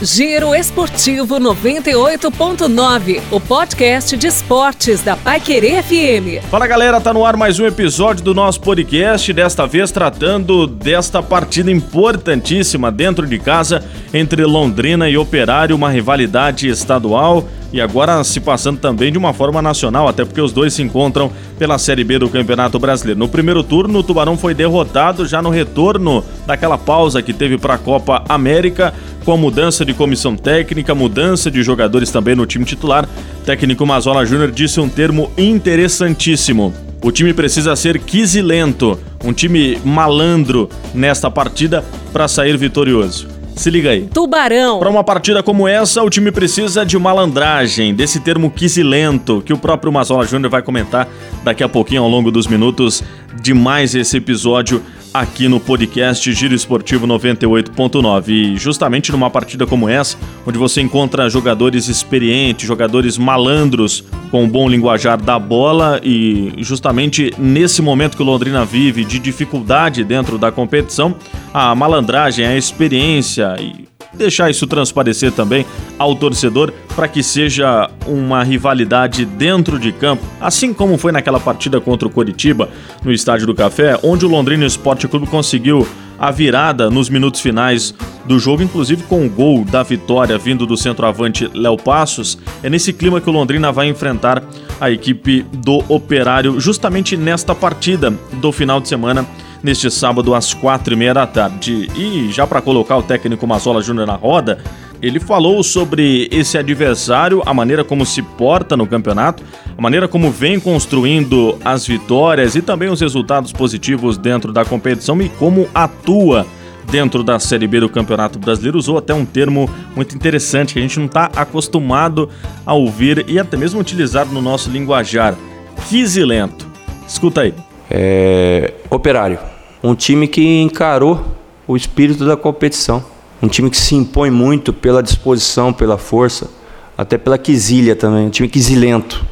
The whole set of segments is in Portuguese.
Giro Esportivo 98.9, o podcast de esportes da Paiquerê FM. Fala galera, tá no ar mais um episódio do nosso podcast, desta vez tratando desta partida importantíssima dentro de casa entre Londrina e Operário, uma rivalidade estadual e agora se passando também de uma forma nacional, até porque os dois se encontram pela Série B do Campeonato Brasileiro. No primeiro turno, o Tubarão foi derrotado já no retorno daquela pausa que teve para a Copa América com a mudança de comissão técnica, mudança de jogadores também no time titular, técnico Mazola Júnior disse um termo interessantíssimo. O time precisa ser quisilento, um time malandro nesta partida para sair vitorioso. Se liga aí. Tubarão. Para uma partida como essa, o time precisa de malandragem, desse termo quisilento, que o próprio Mazola Júnior vai comentar daqui a pouquinho ao longo dos minutos de mais esse episódio aqui no podcast Giro Esportivo 98.9. E justamente numa partida como essa, onde você encontra jogadores experientes, jogadores malandros com um bom linguajar da bola e justamente nesse momento que o Londrina vive de dificuldade dentro da competição, a malandragem, a experiência e deixar isso transparecer também ao torcedor para que seja uma rivalidade dentro de campo, assim como foi naquela partida contra o Coritiba no Estádio do Café, onde o Londrina Esporte Clube conseguiu a virada nos minutos finais do jogo, inclusive com o gol da vitória vindo do centroavante Léo Passos. É nesse clima que o Londrina vai enfrentar a equipe do Operário justamente nesta partida do final de semana neste sábado às quatro e meia da tarde. E já para colocar o técnico Mazola Júnior na roda, ele falou sobre esse adversário, a maneira como se porta no campeonato, a maneira como vem construindo as vitórias e também os resultados positivos dentro da competição e como atua dentro da Série B do Campeonato Brasileiro. Usou até um termo muito interessante que a gente não está acostumado a ouvir e até mesmo utilizar no nosso linguajar. Quisilento. Escuta aí. É, operário, um time que encarou o espírito da competição, um time que se impõe muito pela disposição, pela força, até pela quisilha também, um time quisilento,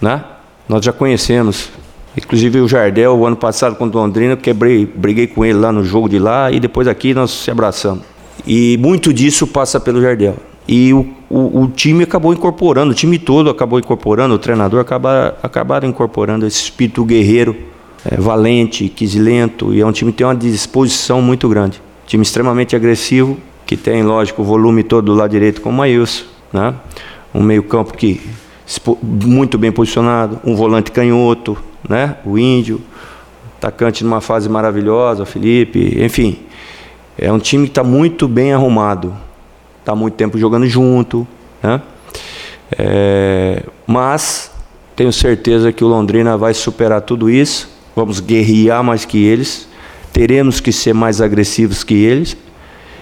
né? Nós já conhecemos, inclusive o Jardel, o ano passado contra o Londrina, quebrei, briguei com ele lá no jogo de lá e depois aqui nós se abraçamos. E muito disso passa pelo Jardel. E o, o, o, time acabou incorporando, o time todo acabou incorporando, o treinador acaba, acabaram incorporando esse espírito guerreiro é, valente, quisilento e é um time que tem uma disposição muito grande. Time extremamente agressivo, que tem, lógico, o volume todo do lado direito com o Maílson, né? Um meio-campo que muito bem posicionado, um volante canhoto, né? O Índio, atacante numa fase maravilhosa, o Felipe, enfim. É um time que está muito bem arrumado, está muito tempo jogando junto, né? É, mas tenho certeza que o Londrina vai superar tudo isso vamos guerrear mais que eles, teremos que ser mais agressivos que eles,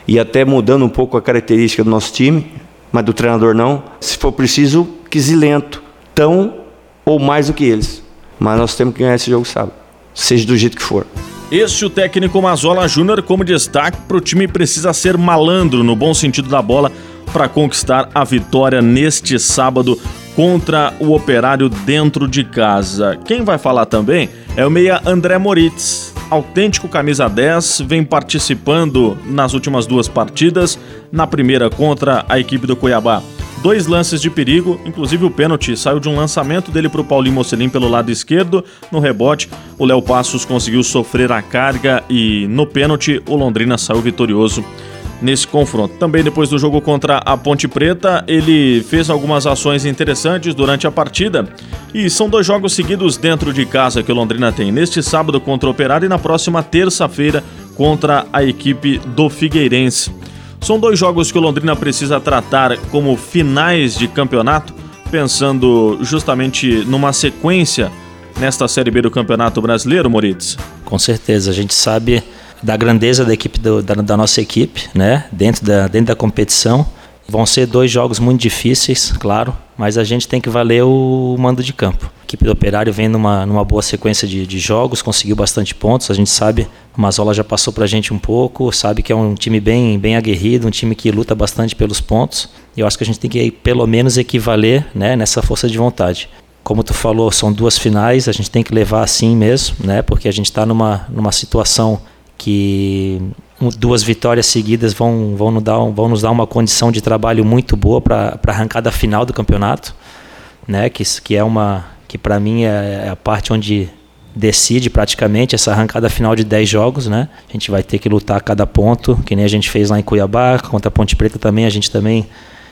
e até mudando um pouco a característica do nosso time, mas do treinador não, se for preciso, quisilento, tão ou mais do que eles. Mas nós temos que ganhar esse jogo sábado, seja do jeito que for. Este o técnico Mazola Júnior como destaque para o time precisa ser malandro no bom sentido da bola para conquistar a vitória neste sábado contra o Operário dentro de casa. Quem vai falar também é o meia André Moritz. Autêntico camisa 10, vem participando nas últimas duas partidas, na primeira contra a equipe do Cuiabá. Dois lances de perigo, inclusive o pênalti saiu de um lançamento dele para o Paulinho Mocelin pelo lado esquerdo. No rebote, o Léo Passos conseguiu sofrer a carga e no pênalti o Londrina saiu vitorioso nesse confronto. Também depois do jogo contra a Ponte Preta, ele fez algumas ações interessantes durante a partida. E são dois jogos seguidos dentro de casa que o Londrina tem. Neste sábado contra o Operário e na próxima terça-feira contra a equipe do Figueirense. São dois jogos que o Londrina precisa tratar como finais de campeonato, pensando justamente numa sequência nesta Série B do Campeonato Brasileiro, Moritz. Com certeza, a gente sabe da grandeza da equipe do, da, da, nossa equipe, né? Dentro da, dentro da competição. Vão ser dois jogos muito difíceis, claro, mas a gente tem que valer o mando de campo. A equipe do Operário vem numa, numa boa sequência de, de jogos, conseguiu bastante pontos. A gente sabe, o Mazola já passou para a gente um pouco, sabe que é um time bem, bem aguerrido, um time que luta bastante pelos pontos. E eu acho que a gente tem que pelo menos equivaler né, nessa força de vontade como tu falou, são duas finais, a gente tem que levar assim mesmo, né? Porque a gente está numa, numa situação que duas vitórias seguidas vão, vão, nos, dar, vão nos dar uma condição de trabalho muito boa para a arrancada final do campeonato, né? Que, que é uma que para mim é, é a parte onde decide praticamente essa arrancada final de 10 jogos, né? A gente vai ter que lutar cada ponto, que nem a gente fez lá em Cuiabá, contra a Ponte Preta também, a gente também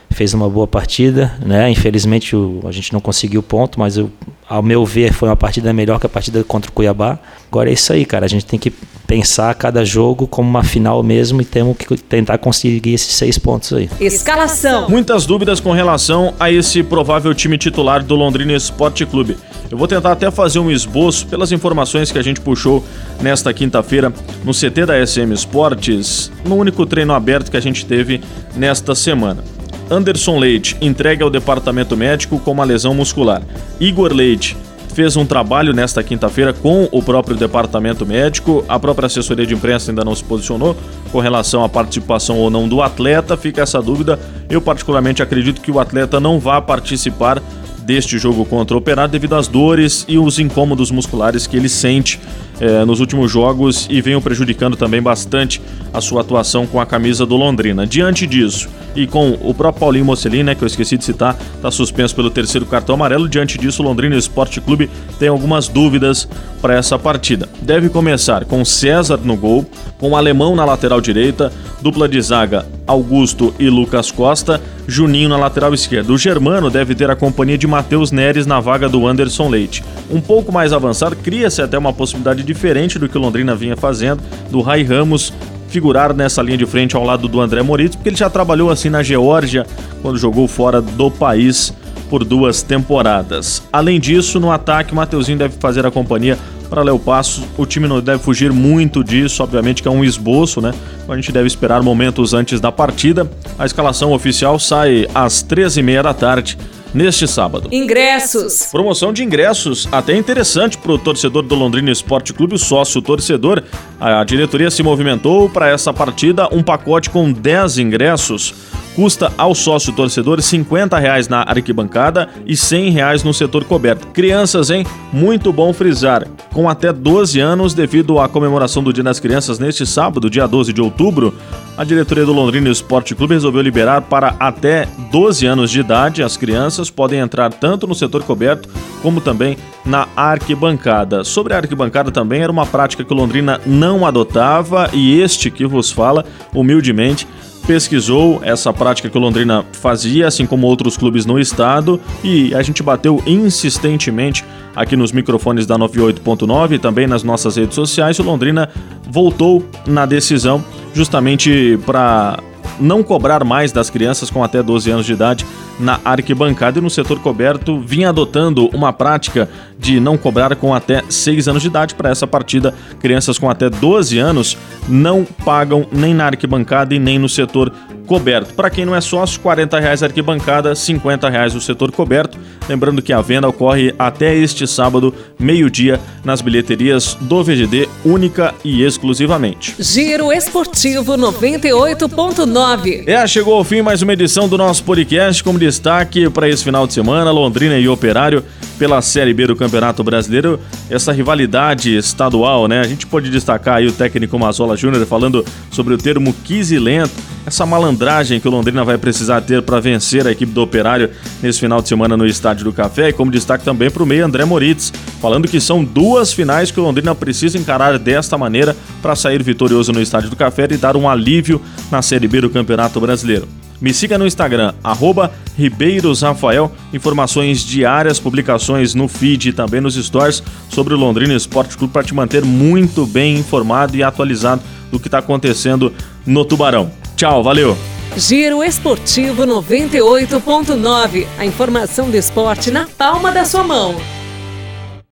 fez uma boa partida, né? Infelizmente o, a gente não conseguiu ponto, mas eu, ao meu ver foi uma partida melhor que a partida contra o Cuiabá. Agora é isso aí, cara. A gente tem que pensar cada jogo como uma final mesmo e temos que tentar conseguir esses seis pontos aí. Escalação. Muitas dúvidas com relação a esse provável time titular do Londrina Esporte Clube. Eu vou tentar até fazer um esboço pelas informações que a gente puxou nesta quinta-feira no CT da SM Esportes, no único treino aberto que a gente teve nesta semana. Anderson Leite entregue ao departamento médico com uma lesão muscular. Igor Leite fez um trabalho nesta quinta-feira com o próprio departamento médico. A própria assessoria de imprensa ainda não se posicionou com relação à participação ou não do atleta. Fica essa dúvida. Eu, particularmente, acredito que o atleta não vá participar deste jogo contra o Operário devido às dores e os incômodos musculares que ele sente eh, nos últimos jogos e venham prejudicando também bastante a sua atuação com a camisa do Londrina. Diante disso, e com o próprio Paulinho Mocelin, né, que eu esqueci de citar, está suspenso pelo terceiro cartão amarelo. Diante disso, o Londrina Esporte Clube tem algumas dúvidas para essa partida. Deve começar com César no gol, com o Alemão na lateral direita, dupla de zaga Augusto e Lucas Costa, Juninho na lateral esquerda. O Germano deve ter a companhia de Matheus Neres na vaga do Anderson Leite. Um pouco mais avançado, cria-se até uma possibilidade diferente do que o Londrina vinha fazendo, do Rai Ramos figurar nessa linha de frente ao lado do André Moritz, porque ele já trabalhou assim na Geórgia quando jogou fora do país por duas temporadas. Além disso, no ataque, o Mateuzinho deve fazer a companhia para Léo Passo. O time não deve fugir muito disso, obviamente que é um esboço, né? A gente deve esperar momentos antes da partida. A escalação oficial sai às 13h30 da tarde neste sábado. Ingressos. Promoção de ingressos até interessante para o torcedor do Londrina Esporte Clube, o sócio torcedor. A diretoria se movimentou para essa partida um pacote com 10 ingressos custa ao sócio torcedor 50 reais na arquibancada e 100 reais no setor coberto. Crianças, hein? Muito bom frisar. Com até 12 anos, devido à comemoração do Dia das Crianças neste sábado, dia 12 de outubro, a diretoria do Londrina Esporte Clube resolveu liberar para até 12 anos de idade. As crianças podem entrar tanto no setor coberto como também na arquibancada. Sobre a arquibancada também era uma prática que o Londrina não adotava e este que vos fala, humildemente, pesquisou essa prática que o Londrina fazia, assim como outros clubes no estado, e a gente bateu insistentemente aqui nos microfones da 98.9 e também nas nossas redes sociais. O Londrina voltou na decisão justamente para não cobrar mais das crianças com até 12 anos de idade na arquibancada e no setor coberto vinha adotando uma prática de não cobrar com até 6 anos de idade para essa partida. Crianças com até 12 anos não pagam nem na arquibancada e nem no setor coberto. Para quem não é sócio, R$ reais arquibancada, R$ reais o setor coberto. Lembrando que a venda ocorre até este sábado, meio-dia, nas bilheterias do VGD, única e exclusivamente. Giro Esportivo 98.9. É, chegou ao fim mais uma edição do nosso podcast. Como destaque para esse final de semana, Londrina e Operário pela Série B do Campeonato Brasileiro, essa rivalidade estadual, né? A gente pode destacar aí o técnico Mazola Júnior falando sobre o termo quisilento, essa malandragem que o Londrina vai precisar ter para vencer a equipe do Operário nesse final de semana no Estádio do Café, e como destaque também para o meio André Moritz, falando que são duas finais que o Londrina precisa encarar desta maneira para sair vitorioso no Estádio do Café e dar um alívio na Série B do Campeonato Brasileiro. Me siga no Instagram, arroba RibeirosRafael, informações diárias, publicações no feed e também nos stories sobre o Londrina Esporte Clube para te manter muito bem informado e atualizado do que está acontecendo no Tubarão. Tchau, valeu! Giro Esportivo 98.9. A informação do esporte na palma da sua mão.